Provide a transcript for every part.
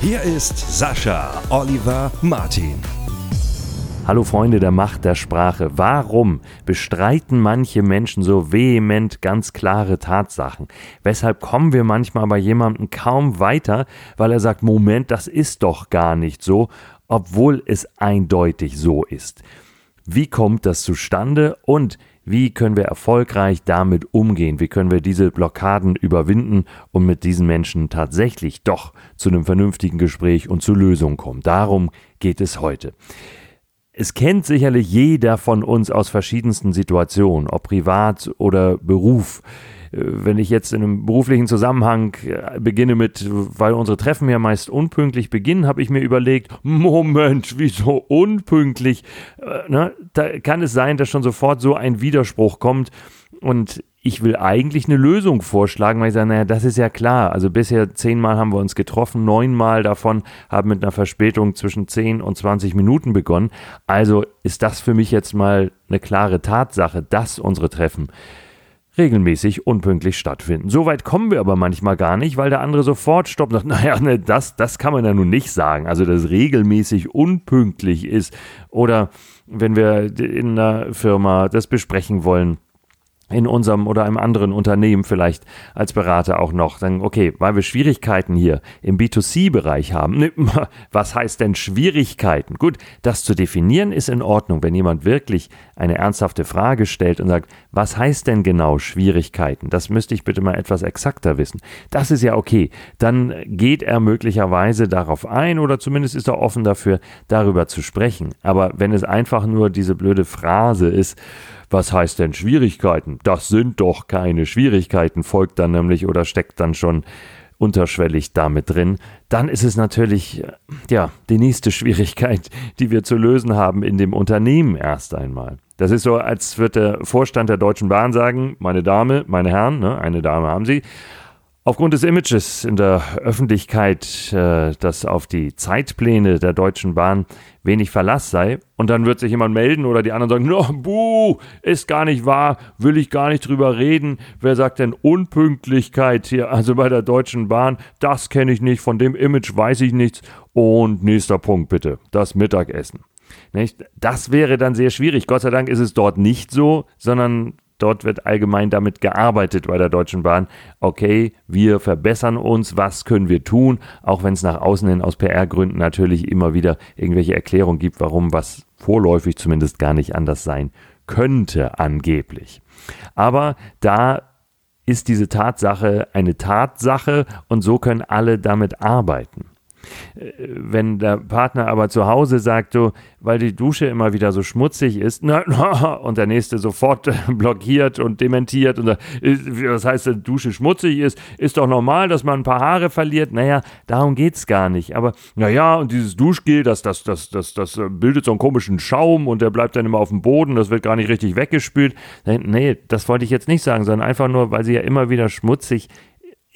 Hier ist Sascha Oliver Martin. Hallo Freunde der Macht der Sprache. Warum bestreiten manche Menschen so vehement ganz klare Tatsachen? Weshalb kommen wir manchmal bei jemandem kaum weiter, weil er sagt, Moment, das ist doch gar nicht so, obwohl es eindeutig so ist. Wie kommt das zustande und wie können wir erfolgreich damit umgehen? Wie können wir diese Blockaden überwinden und mit diesen Menschen tatsächlich doch zu einem vernünftigen Gespräch und zu Lösungen kommen? Darum geht es heute. Es kennt sicherlich jeder von uns aus verschiedensten Situationen, ob privat oder Beruf wenn ich jetzt in einem beruflichen Zusammenhang äh, beginne mit, weil unsere Treffen ja meist unpünktlich beginnen, habe ich mir überlegt, Moment, wieso unpünktlich? Äh, ne? Da kann es sein, dass schon sofort so ein Widerspruch kommt und ich will eigentlich eine Lösung vorschlagen, weil ich sage, naja, das ist ja klar. Also bisher zehnmal haben wir uns getroffen, neunmal davon haben mit einer Verspätung zwischen zehn und zwanzig Minuten begonnen. Also ist das für mich jetzt mal eine klare Tatsache, dass unsere Treffen regelmäßig unpünktlich stattfinden. So weit kommen wir aber manchmal gar nicht, weil der andere sofort stoppt und sagt, naja, ne, das, das kann man ja nun nicht sagen. Also, dass regelmäßig unpünktlich ist oder wenn wir in einer Firma das besprechen wollen, in unserem oder einem anderen Unternehmen vielleicht als Berater auch noch sagen, okay, weil wir Schwierigkeiten hier im B2C-Bereich haben. Ne, was heißt denn Schwierigkeiten? Gut, das zu definieren ist in Ordnung, wenn jemand wirklich eine ernsthafte Frage stellt und sagt, was heißt denn genau Schwierigkeiten? Das müsste ich bitte mal etwas exakter wissen. Das ist ja okay. Dann geht er möglicherweise darauf ein oder zumindest ist er offen dafür, darüber zu sprechen. Aber wenn es einfach nur diese blöde Phrase ist, was heißt denn Schwierigkeiten? Das sind doch keine Schwierigkeiten, folgt dann nämlich oder steckt dann schon unterschwellig damit drin, dann ist es natürlich ja die nächste Schwierigkeit, die wir zu lösen haben in dem Unternehmen erst einmal. Das ist so, als würde der Vorstand der Deutschen Bahn sagen, meine Dame, meine Herren, ne, eine Dame haben Sie, Aufgrund des Images in der Öffentlichkeit, äh, dass auf die Zeitpläne der Deutschen Bahn wenig Verlass sei, und dann wird sich jemand melden oder die anderen sagen, no, buh, ist gar nicht wahr, will ich gar nicht drüber reden. Wer sagt denn Unpünktlichkeit hier, also bei der Deutschen Bahn? Das kenne ich nicht, von dem Image weiß ich nichts. Und nächster Punkt bitte, das Mittagessen. Das wäre dann sehr schwierig. Gott sei Dank ist es dort nicht so, sondern Dort wird allgemein damit gearbeitet bei der Deutschen Bahn. Okay, wir verbessern uns, was können wir tun, auch wenn es nach außen hin aus PR-Gründen natürlich immer wieder irgendwelche Erklärungen gibt, warum was vorläufig zumindest gar nicht anders sein könnte, angeblich. Aber da ist diese Tatsache eine Tatsache und so können alle damit arbeiten. Wenn der Partner aber zu Hause sagt, so, weil die Dusche immer wieder so schmutzig ist, na, na, und der nächste sofort blockiert und dementiert und was heißt, die Dusche schmutzig ist, ist doch normal, dass man ein paar Haare verliert. Naja, darum geht es gar nicht. Aber naja, und dieses Duschgel, das, das, das, das, das bildet so einen komischen Schaum und der bleibt dann immer auf dem Boden, das wird gar nicht richtig weggespült. Nee, das wollte ich jetzt nicht sagen, sondern einfach nur, weil sie ja immer wieder schmutzig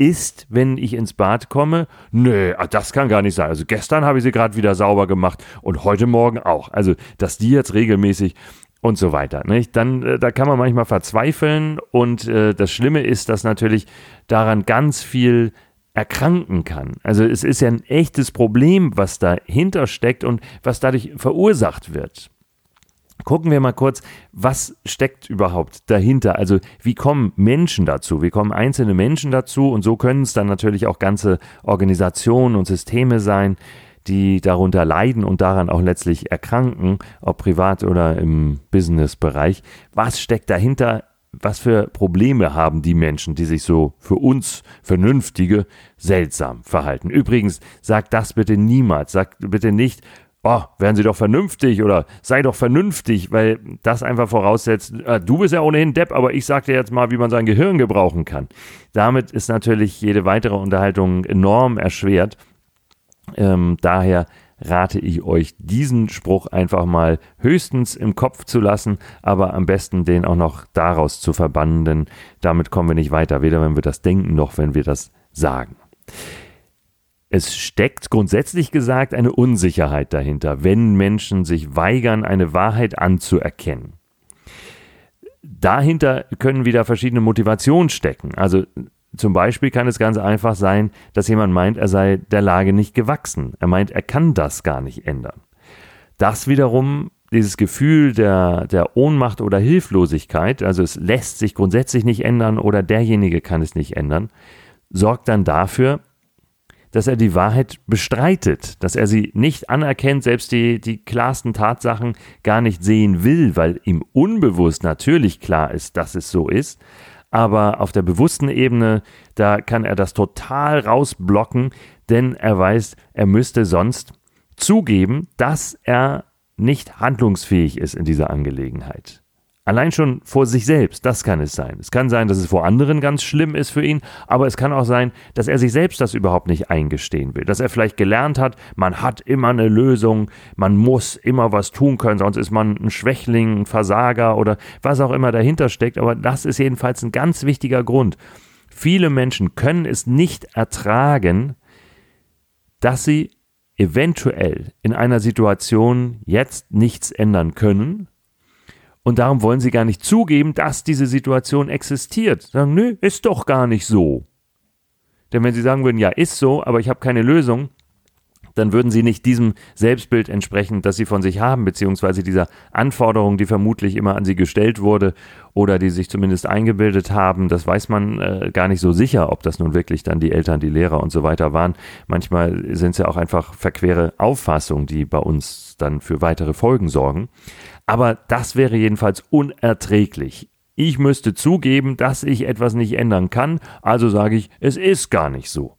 ist, wenn ich ins Bad komme? Nö, ah, das kann gar nicht sein. Also gestern habe ich sie gerade wieder sauber gemacht und heute Morgen auch. Also, dass die jetzt regelmäßig und so weiter. Nicht? Dann, äh, da kann man manchmal verzweifeln und äh, das Schlimme ist, dass natürlich daran ganz viel erkranken kann. Also es ist ja ein echtes Problem, was dahinter steckt und was dadurch verursacht wird. Gucken wir mal kurz, was steckt überhaupt dahinter? Also wie kommen Menschen dazu? Wie kommen einzelne Menschen dazu? Und so können es dann natürlich auch ganze Organisationen und Systeme sein, die darunter leiden und daran auch letztlich erkranken, ob privat oder im Businessbereich. Was steckt dahinter? Was für Probleme haben die Menschen, die sich so für uns Vernünftige seltsam verhalten? Übrigens, sagt das bitte niemals. Sagt bitte nicht, oh, werden Sie doch vernünftig oder sei doch vernünftig, weil das einfach voraussetzt, äh, du bist ja ohnehin Depp, aber ich sag dir jetzt mal, wie man sein Gehirn gebrauchen kann. Damit ist natürlich jede weitere Unterhaltung enorm erschwert. Ähm, daher rate ich euch, diesen Spruch einfach mal höchstens im Kopf zu lassen, aber am besten den auch noch daraus zu verbannen, denn damit kommen wir nicht weiter, weder wenn wir das denken noch wenn wir das sagen. Es steckt grundsätzlich gesagt eine Unsicherheit dahinter, wenn Menschen sich weigern, eine Wahrheit anzuerkennen. Dahinter können wieder verschiedene Motivationen stecken. Also zum Beispiel kann es ganz einfach sein, dass jemand meint, er sei der Lage nicht gewachsen. Er meint, er kann das gar nicht ändern. Das wiederum, dieses Gefühl der, der Ohnmacht oder Hilflosigkeit, also es lässt sich grundsätzlich nicht ändern oder derjenige kann es nicht ändern, sorgt dann dafür, dass er die Wahrheit bestreitet, dass er sie nicht anerkennt, selbst die, die klarsten Tatsachen gar nicht sehen will, weil ihm unbewusst natürlich klar ist, dass es so ist, aber auf der bewussten Ebene, da kann er das total rausblocken, denn er weiß, er müsste sonst zugeben, dass er nicht handlungsfähig ist in dieser Angelegenheit. Allein schon vor sich selbst, das kann es sein. Es kann sein, dass es vor anderen ganz schlimm ist für ihn, aber es kann auch sein, dass er sich selbst das überhaupt nicht eingestehen will. Dass er vielleicht gelernt hat, man hat immer eine Lösung, man muss immer was tun können, sonst ist man ein Schwächling, ein Versager oder was auch immer dahinter steckt. Aber das ist jedenfalls ein ganz wichtiger Grund. Viele Menschen können es nicht ertragen, dass sie eventuell in einer Situation jetzt nichts ändern können und darum wollen sie gar nicht zugeben, dass diese Situation existiert. Sagen, nö, ist doch gar nicht so. Denn wenn sie sagen würden, ja, ist so, aber ich habe keine Lösung, dann würden sie nicht diesem Selbstbild entsprechen, das sie von sich haben, beziehungsweise dieser Anforderung, die vermutlich immer an sie gestellt wurde oder die sich zumindest eingebildet haben. Das weiß man äh, gar nicht so sicher, ob das nun wirklich dann die Eltern, die Lehrer und so weiter waren. Manchmal sind es ja auch einfach verquere Auffassungen, die bei uns dann für weitere Folgen sorgen. Aber das wäre jedenfalls unerträglich. Ich müsste zugeben, dass ich etwas nicht ändern kann, also sage ich, es ist gar nicht so.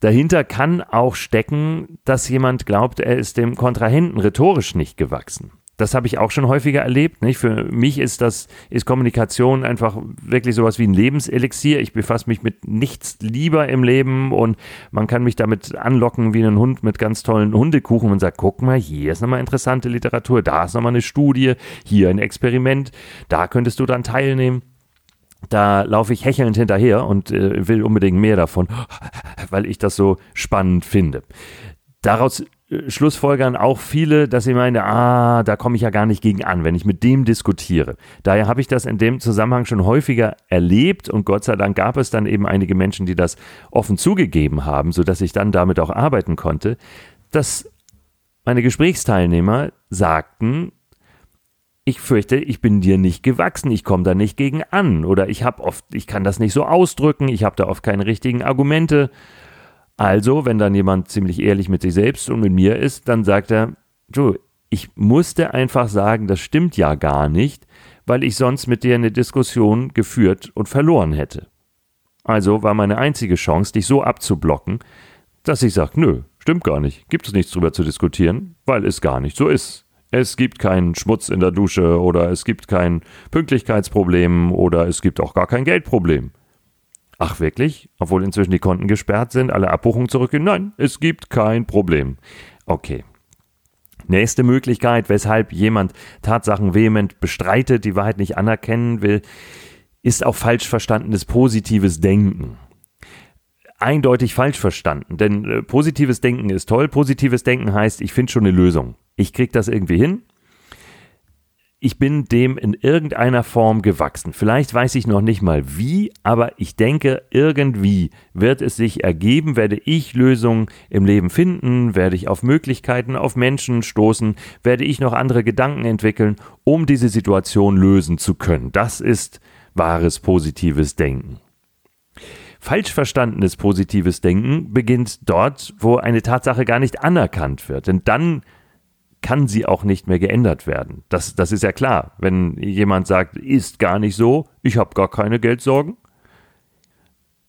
Dahinter kann auch stecken, dass jemand glaubt, er ist dem Kontrahenten rhetorisch nicht gewachsen das habe ich auch schon häufiger erlebt. Nicht? Für mich ist das, ist Kommunikation einfach wirklich sowas wie ein Lebenselixier. Ich befasse mich mit nichts lieber im Leben und man kann mich damit anlocken wie ein Hund mit ganz tollen Hundekuchen und sagt, guck mal, hier ist nochmal interessante Literatur, da ist nochmal eine Studie, hier ein Experiment, da könntest du dann teilnehmen. Da laufe ich hechelnd hinterher und äh, will unbedingt mehr davon, weil ich das so spannend finde. Daraus schlussfolgern auch viele, dass sie meinen, ah, da komme ich ja gar nicht gegen an, wenn ich mit dem diskutiere. Daher habe ich das in dem Zusammenhang schon häufiger erlebt und Gott sei Dank gab es dann eben einige Menschen, die das offen zugegeben haben, sodass ich dann damit auch arbeiten konnte, dass meine Gesprächsteilnehmer sagten, ich fürchte, ich bin dir nicht gewachsen, ich komme da nicht gegen an oder ich habe oft, ich kann das nicht so ausdrücken, ich habe da oft keine richtigen Argumente also, wenn dann jemand ziemlich ehrlich mit sich selbst und mit mir ist, dann sagt er, du, ich musste einfach sagen, das stimmt ja gar nicht, weil ich sonst mit dir eine Diskussion geführt und verloren hätte. Also war meine einzige Chance, dich so abzublocken, dass ich sage, nö, stimmt gar nicht, gibt es nichts drüber zu diskutieren, weil es gar nicht so ist. Es gibt keinen Schmutz in der Dusche oder es gibt kein Pünktlichkeitsproblem oder es gibt auch gar kein Geldproblem. Ach wirklich? Obwohl inzwischen die Konten gesperrt sind, alle Abbuchungen zurückgehen? Nein, es gibt kein Problem. Okay. Nächste Möglichkeit, weshalb jemand Tatsachen vehement bestreitet, die Wahrheit nicht anerkennen will, ist auch falsch verstandenes positives Denken. Eindeutig falsch verstanden, denn äh, positives Denken ist toll. Positives Denken heißt, ich finde schon eine Lösung. Ich kriege das irgendwie hin ich bin dem in irgendeiner Form gewachsen. Vielleicht weiß ich noch nicht mal wie, aber ich denke, irgendwie wird es sich ergeben, werde ich Lösungen im Leben finden, werde ich auf Möglichkeiten, auf Menschen stoßen, werde ich noch andere Gedanken entwickeln, um diese Situation lösen zu können. Das ist wahres positives Denken. Falsch verstandenes positives Denken beginnt dort, wo eine Tatsache gar nicht anerkannt wird. Denn dann kann sie auch nicht mehr geändert werden. Das, das ist ja klar. Wenn jemand sagt, ist gar nicht so, ich habe gar keine Geldsorgen,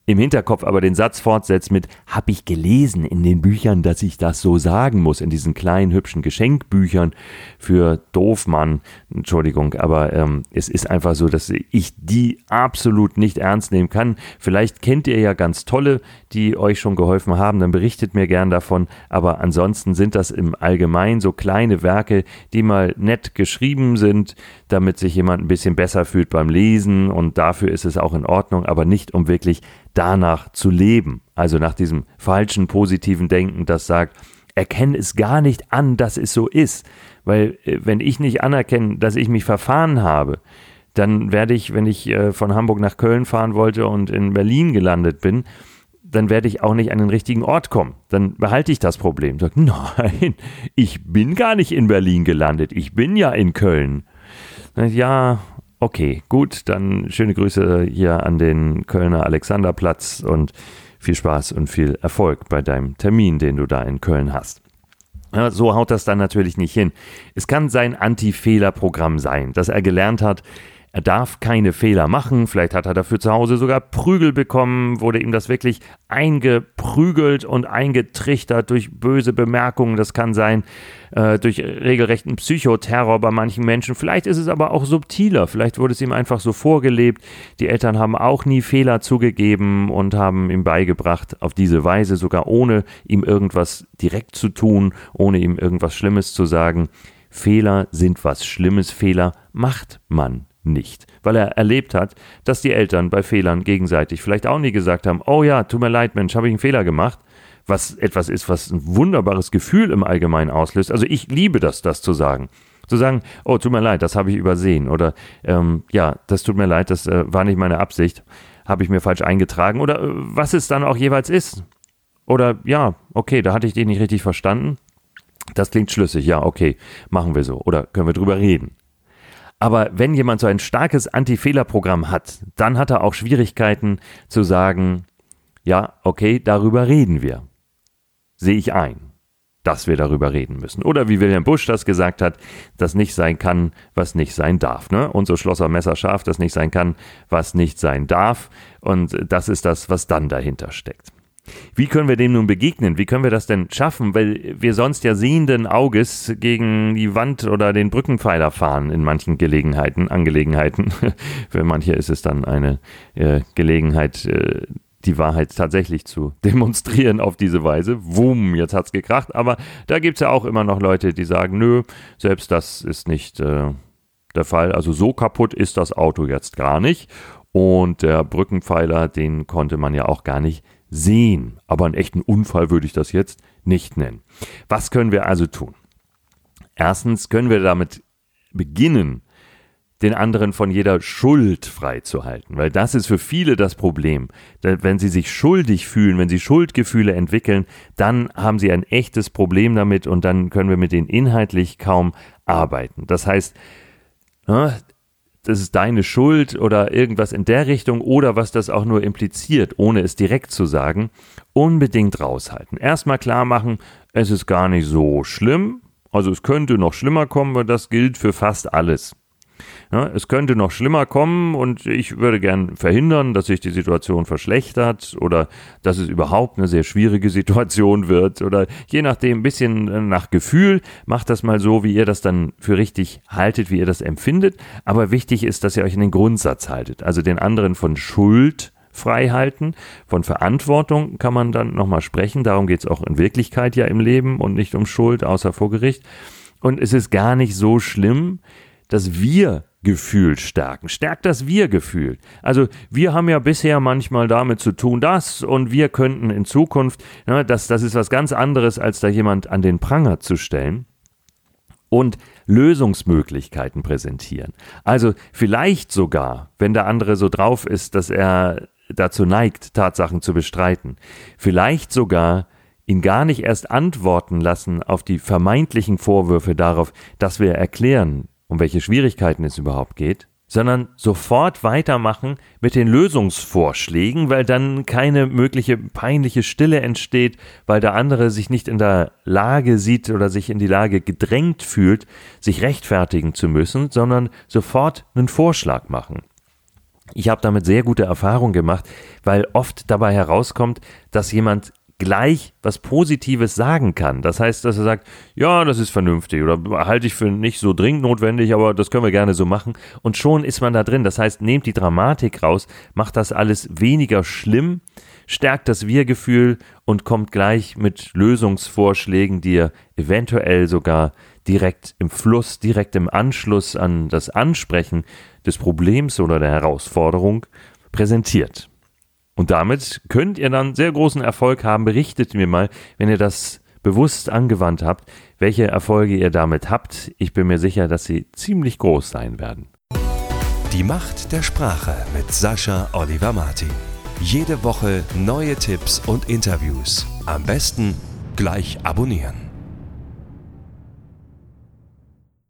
im Hinterkopf aber den Satz fortsetzt mit hab ich gelesen in den Büchern, dass ich das so sagen muss, in diesen kleinen hübschen Geschenkbüchern für Doofmann, Entschuldigung, aber ähm, es ist einfach so, dass ich die absolut nicht ernst nehmen kann. Vielleicht kennt ihr ja ganz tolle, die euch schon geholfen haben, dann berichtet mir gern davon, aber ansonsten sind das im Allgemeinen so kleine Werke, die mal nett geschrieben sind, damit sich jemand ein bisschen besser fühlt beim Lesen. Und dafür ist es auch in Ordnung, aber nicht um wirklich danach zu leben. Also nach diesem falschen positiven Denken, das sagt, erkenne es gar nicht an, dass es so ist. Weil äh, wenn ich nicht anerkenne, dass ich mich verfahren habe, dann werde ich, wenn ich äh, von Hamburg nach Köln fahren wollte und in Berlin gelandet bin, dann werde ich auch nicht an den richtigen Ort kommen. Dann behalte ich das Problem. Sag, nein, ich bin gar nicht in Berlin gelandet. Ich bin ja in Köln. Ja, Okay, gut, dann schöne Grüße hier an den Kölner Alexanderplatz und viel Spaß und viel Erfolg bei deinem Termin, den du da in Köln hast. Ja, so haut das dann natürlich nicht hin. Es kann sein Anti-Fehler-Programm sein, dass er gelernt hat, er darf keine Fehler machen. Vielleicht hat er dafür zu Hause sogar Prügel bekommen, wurde ihm das wirklich eingeprügelt und eingetrichtert durch böse Bemerkungen. Das kann sein äh, durch regelrechten Psychoterror bei manchen Menschen. Vielleicht ist es aber auch subtiler. Vielleicht wurde es ihm einfach so vorgelebt. Die Eltern haben auch nie Fehler zugegeben und haben ihm beigebracht, auf diese Weise, sogar ohne ihm irgendwas direkt zu tun, ohne ihm irgendwas Schlimmes zu sagen. Fehler sind was Schlimmes. Fehler macht man nicht, weil er erlebt hat, dass die Eltern bei Fehlern gegenseitig vielleicht auch nie gesagt haben, oh ja, tut mir leid, Mensch, habe ich einen Fehler gemacht, was etwas ist, was ein wunderbares Gefühl im Allgemeinen auslöst. Also ich liebe das, das zu sagen. Zu sagen, oh, tut mir leid, das habe ich übersehen. Oder ähm, ja, das tut mir leid, das äh, war nicht meine Absicht, habe ich mir falsch eingetragen. Oder äh, was es dann auch jeweils ist. Oder ja, okay, da hatte ich den nicht richtig verstanden. Das klingt schlüssig, ja, okay, machen wir so. Oder können wir drüber reden. Aber wenn jemand so ein starkes Anti-Fehler-Programm hat, dann hat er auch Schwierigkeiten zu sagen, ja, okay, darüber reden wir. Sehe ich ein, dass wir darüber reden müssen. Oder wie William Bush das gesagt hat, dass nicht sein kann, was nicht sein darf. Ne? Und so schloss er messerscharf, dass nicht sein kann, was nicht sein darf. Und das ist das, was dann dahinter steckt. Wie können wir dem nun begegnen? Wie können wir das denn schaffen? Weil wir sonst ja sehenden Auges gegen die Wand oder den Brückenpfeiler fahren in manchen Gelegenheiten, Angelegenheiten. Für manche ist es dann eine äh, Gelegenheit, äh, die Wahrheit tatsächlich zu demonstrieren auf diese Weise. Wum, jetzt hat's gekracht. Aber da gibt's ja auch immer noch Leute, die sagen, nö, selbst das ist nicht äh, der Fall. Also so kaputt ist das Auto jetzt gar nicht. Und der Brückenpfeiler, den konnte man ja auch gar nicht sehen. Aber einen echten Unfall würde ich das jetzt nicht nennen. Was können wir also tun? Erstens können wir damit beginnen, den anderen von jeder Schuld freizuhalten, weil das ist für viele das Problem. Wenn sie sich schuldig fühlen, wenn sie Schuldgefühle entwickeln, dann haben sie ein echtes Problem damit und dann können wir mit denen inhaltlich kaum arbeiten. Das heißt, das ist deine Schuld oder irgendwas in der Richtung oder was das auch nur impliziert, ohne es direkt zu sagen, unbedingt raushalten. Erstmal klar machen, es ist gar nicht so schlimm, also es könnte noch schlimmer kommen, aber das gilt für fast alles. Ja, es könnte noch schlimmer kommen und ich würde gern verhindern, dass sich die Situation verschlechtert oder dass es überhaupt eine sehr schwierige Situation wird oder je nachdem ein bisschen äh, nach Gefühl. Macht das mal so, wie ihr das dann für richtig haltet, wie ihr das empfindet. Aber wichtig ist, dass ihr euch in den Grundsatz haltet, also den anderen von Schuld frei halten. Von Verantwortung kann man dann nochmal sprechen. Darum geht es auch in Wirklichkeit ja im Leben und nicht um Schuld, außer vor Gericht. Und es ist gar nicht so schlimm, dass wir Gefühl stärken. Stärkt das Wir-Gefühl. Also wir haben ja bisher manchmal damit zu tun, das und wir könnten in Zukunft, ne, das, das ist was ganz anderes, als da jemand an den Pranger zu stellen und Lösungsmöglichkeiten präsentieren. Also vielleicht sogar, wenn der andere so drauf ist, dass er dazu neigt, Tatsachen zu bestreiten, vielleicht sogar ihn gar nicht erst antworten lassen auf die vermeintlichen Vorwürfe darauf, dass wir erklären, um welche Schwierigkeiten es überhaupt geht, sondern sofort weitermachen mit den Lösungsvorschlägen, weil dann keine mögliche peinliche Stille entsteht, weil der andere sich nicht in der Lage sieht oder sich in die Lage gedrängt fühlt, sich rechtfertigen zu müssen, sondern sofort einen Vorschlag machen. Ich habe damit sehr gute Erfahrungen gemacht, weil oft dabei herauskommt, dass jemand gleich was Positives sagen kann. Das heißt, dass er sagt, ja, das ist vernünftig oder halte ich für nicht so dringend notwendig, aber das können wir gerne so machen. Und schon ist man da drin. Das heißt, nehmt die Dramatik raus, macht das alles weniger schlimm, stärkt das Wir-Gefühl und kommt gleich mit Lösungsvorschlägen, die ihr eventuell sogar direkt im Fluss, direkt im Anschluss an das Ansprechen des Problems oder der Herausforderung präsentiert. Und damit könnt ihr dann sehr großen Erfolg haben. Berichtet mir mal, wenn ihr das bewusst angewandt habt, welche Erfolge ihr damit habt. Ich bin mir sicher, dass sie ziemlich groß sein werden. Die Macht der Sprache mit Sascha Oliver Martin. Jede Woche neue Tipps und Interviews. Am besten gleich abonnieren.